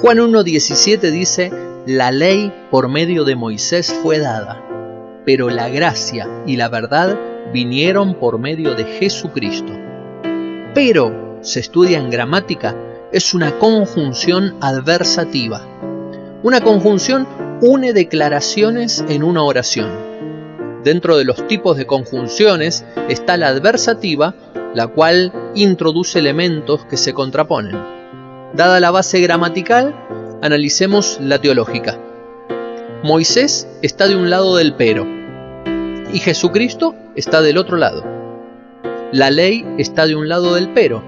Juan 1.17 dice, la ley por medio de Moisés fue dada, pero la gracia y la verdad vinieron por medio de Jesucristo. Pero, se estudia en gramática, es una conjunción adversativa. Una conjunción une declaraciones en una oración. Dentro de los tipos de conjunciones está la adversativa, la cual introduce elementos que se contraponen. Dada la base gramatical, analicemos la teológica. Moisés está de un lado del pero y Jesucristo está del otro lado. La ley está de un lado del pero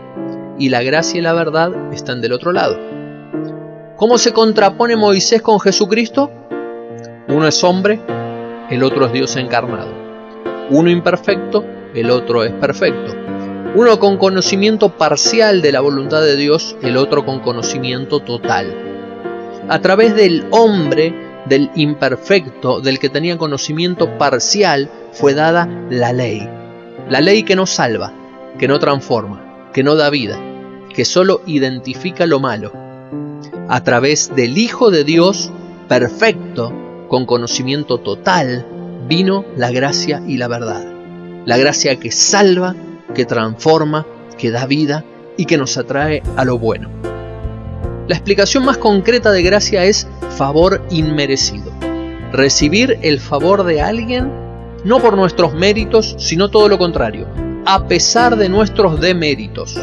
y la gracia y la verdad están del otro lado. ¿Cómo se contrapone Moisés con Jesucristo? Uno es hombre, el otro es Dios encarnado. Uno imperfecto, el otro es perfecto. Uno con conocimiento parcial de la voluntad de Dios, el otro con conocimiento total. A través del hombre, del imperfecto, del que tenía conocimiento parcial, fue dada la ley. La ley que no salva, que no transforma, que no da vida, que solo identifica lo malo. A través del Hijo de Dios, perfecto, con conocimiento total, vino la gracia y la verdad. La gracia que salva, que transforma, que da vida y que nos atrae a lo bueno. La explicación más concreta de gracia es favor inmerecido. Recibir el favor de alguien no por nuestros méritos, sino todo lo contrario, a pesar de nuestros deméritos.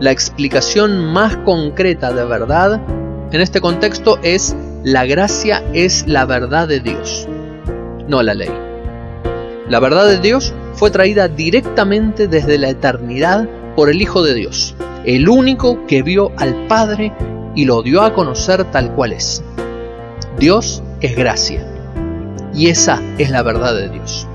La explicación más concreta de verdad en este contexto es la gracia es la verdad de Dios, no la ley. La verdad de Dios fue traída directamente desde la eternidad por el Hijo de Dios, el único que vio al Padre y lo dio a conocer tal cual es. Dios es gracia, y esa es la verdad de Dios.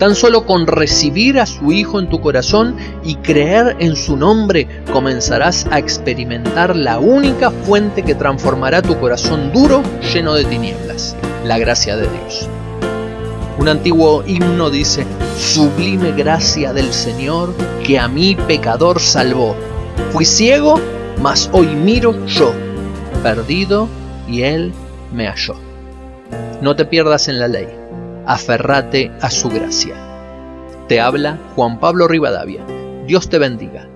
Tan solo con recibir a su Hijo en tu corazón y creer en su nombre comenzarás a experimentar la única fuente que transformará tu corazón duro lleno de tinieblas, la gracia de Dios. Un antiguo himno dice, Sublime gracia del Señor que a mí pecador salvó. Fui ciego, mas hoy miro yo, perdido y Él me halló. No te pierdas en la ley aferrate a su gracia. Te habla Juan Pablo Rivadavia. Dios te bendiga.